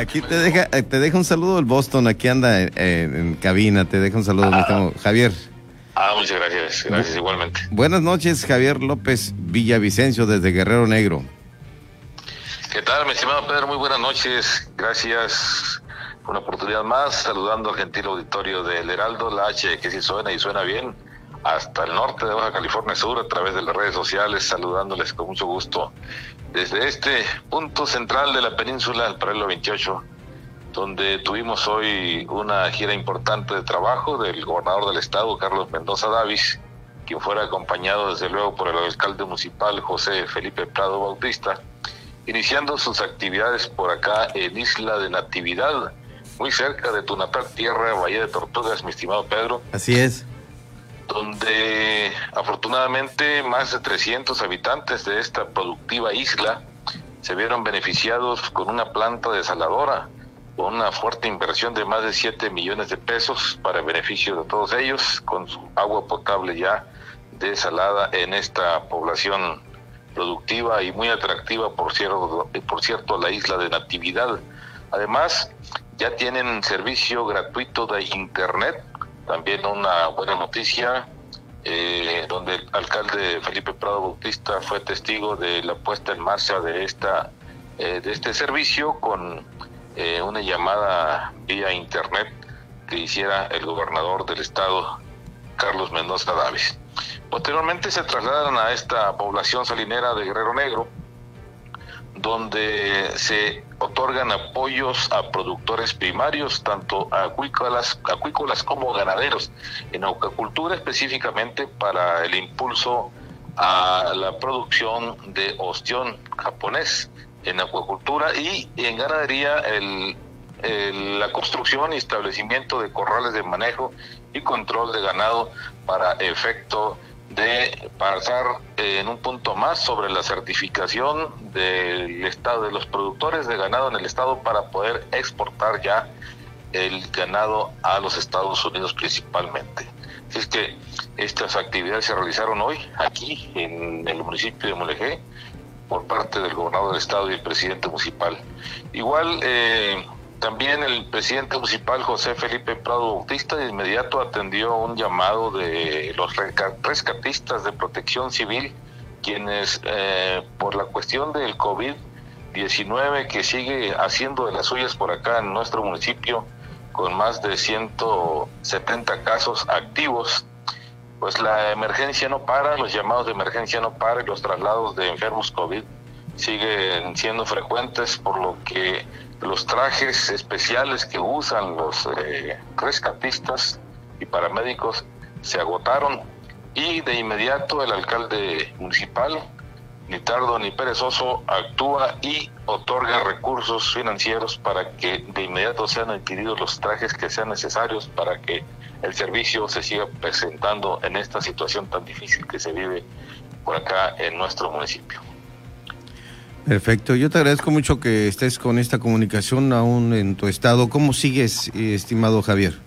Aquí te deja, eh, te deja un saludo el Boston, aquí anda en, cabina, te deja un saludo, ah, Javier. Ah, muchas gracias, gracias igualmente. Buenas noches, Javier López Villavicencio desde Guerrero Negro. ¿Qué tal, mi estimado Pedro? Muy buenas noches, gracias por una oportunidad más, saludando al gentil auditorio del Heraldo, la H que sí suena y suena bien hasta el norte de Baja California Sur a través de las redes sociales, saludándoles con mucho gusto desde este punto central de la península, el paralelo 28, donde tuvimos hoy una gira importante de trabajo del gobernador del estado, Carlos Mendoza Davis, quien fuera acompañado desde luego por el alcalde municipal José Felipe Prado Bautista, iniciando sus actividades por acá en Isla de Natividad, muy cerca de tu natal tierra, Bahía de Tortugas, mi estimado Pedro. Así es donde afortunadamente más de 300 habitantes de esta productiva isla se vieron beneficiados con una planta desaladora, con una fuerte inversión de más de 7 millones de pesos para beneficio de todos ellos, con su agua potable ya desalada en esta población productiva y muy atractiva, por cierto, por cierto, la isla de Natividad. Además, ya tienen servicio gratuito de Internet también una buena noticia, eh, donde el alcalde Felipe Prado Bautista fue testigo de la puesta en marcha de esta eh, de este servicio con eh, una llamada vía internet que hiciera el gobernador del estado Carlos Mendoza Davis. Posteriormente se trasladaron a esta población salinera de Guerrero Negro, donde se otorgan apoyos a productores primarios, tanto acuícolas, acuícolas como ganaderos, en acuicultura específicamente para el impulso a la producción de ostión japonés en acuicultura y en ganadería el, la construcción y establecimiento de corrales de manejo y control de ganado para efecto de pasar en un punto más sobre la certificación del estado de los productores de ganado en el estado para poder exportar ya el ganado a los Estados Unidos principalmente. Así es que estas actividades se realizaron hoy aquí en el municipio de Mulegé por parte del gobernador del estado y el presidente municipal. Igual eh, también el presidente municipal José Felipe Prado Bautista de inmediato atendió un llamado de los rescatistas de protección civil, quienes eh, por la cuestión del COVID-19 que sigue haciendo de las suyas por acá en nuestro municipio, con más de 170 casos activos, pues la emergencia no para, los llamados de emergencia no paran, los traslados de enfermos COVID siguen siendo frecuentes, por lo que los trajes especiales que usan los eh, rescatistas y paramédicos se agotaron y de inmediato el alcalde municipal, ni tardo ni perezoso, actúa y otorga recursos financieros para que de inmediato sean adquiridos los trajes que sean necesarios para que el servicio se siga presentando en esta situación tan difícil que se vive por acá en nuestro municipio. Perfecto, yo te agradezco mucho que estés con esta comunicación aún en tu estado. ¿Cómo sigues, estimado Javier?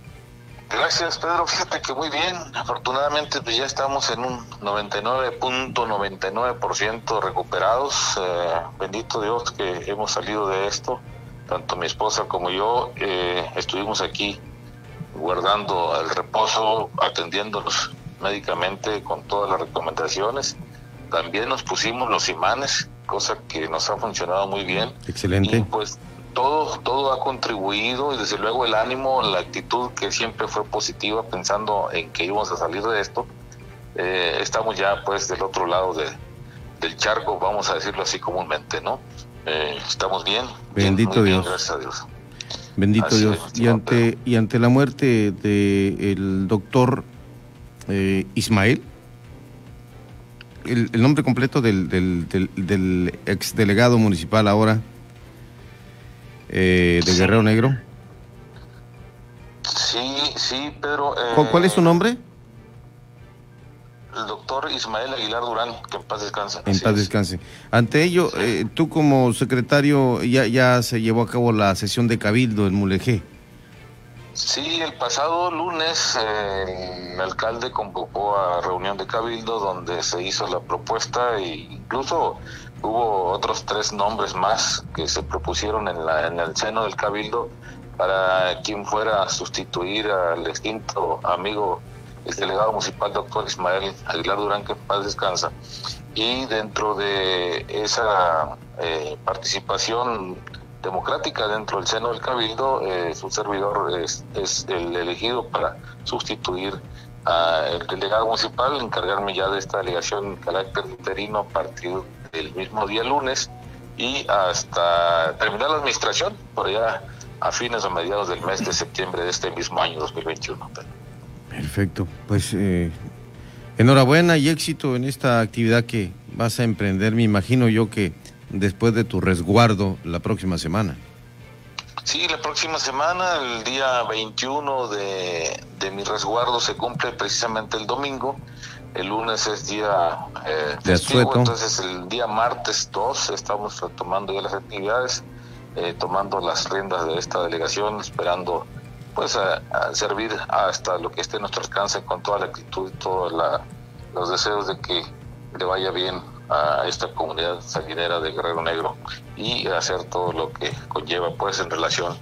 Gracias, Pedro. Fíjate que muy bien. Afortunadamente pues ya estamos en un 99.99% recuperados. Eh, bendito Dios que hemos salido de esto. Tanto mi esposa como yo eh, estuvimos aquí guardando el reposo, atendiéndonos médicamente con todas las recomendaciones. También nos pusimos los imanes cosa que nos ha funcionado muy bien. Excelente. Y pues todo, todo ha contribuido y desde luego el ánimo, la actitud que siempre fue positiva pensando en que íbamos a salir de esto. Eh, estamos ya pues del otro lado de, del charco, vamos a decirlo así comúnmente, ¿no? Eh, estamos bien. Bendito Dios. gracias a Dios. Bendito Dios. y ante, y ante la muerte del el doctor eh, Ismael, el, nombre completo del, del, del, ex delegado municipal ahora eh, de Guerrero Negro? Sí, sí, Pedro. ¿Cuál, es su nombre? El doctor Ismael Aguilar Durán, que en paz descanse. En paz descanse. Ante ello, eh, tú como secretario ya, ya se llevó a cabo la sesión de cabildo en Mulegé. Sí, el pasado lunes el alcalde convocó a reunión de cabildo donde se hizo la propuesta e incluso hubo otros tres nombres más que se propusieron en, la, en el seno del Cabildo para quien fuera a sustituir al extinto amigo, el delegado municipal doctor Ismael Aguilar Durán, que paz descansa. Y dentro de esa eh, participación democrática dentro del seno del Cabildo, eh, su servidor es, el elegido para sustituir al delegado municipal, encargarme ya de esta delegación en carácter interino a partir del mismo día lunes y hasta terminar la administración, por allá a fines o mediados del mes de septiembre de este mismo año 2021. Perfecto, pues eh, enhorabuena y éxito en esta actividad que vas a emprender, me imagino yo que después de tu resguardo la próxima semana. Sí, la próxima semana, el día 21 de, de mi resguardo se cumple precisamente el domingo. El lunes es día eh, festivo, entonces el día martes 2 estamos retomando ya las actividades, eh, tomando las riendas de esta delegación, esperando pues a, a, servir hasta lo que esté en nuestro alcance con toda la actitud y todos los deseos de que le vaya bien a esta comunidad salinera de Guerrero Negro y hacer todo lo que conlleva pues en relación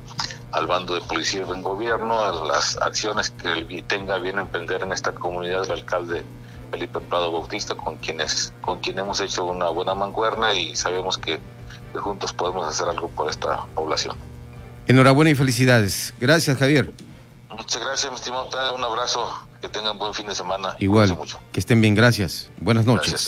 al bando de policía del gobierno, a las acciones que tenga bien emprender en esta comunidad el alcalde Felipe Prado Bautista, con quienes, con quien hemos hecho una buena mancuerna y sabemos que, que juntos podemos hacer algo por esta población. Enhorabuena y felicidades. Gracias, Javier. Muchas gracias, mi estimado. Un abrazo. Que tengan buen fin de semana. Igual. Que estén bien. Gracias. Buenas noches. Gracias.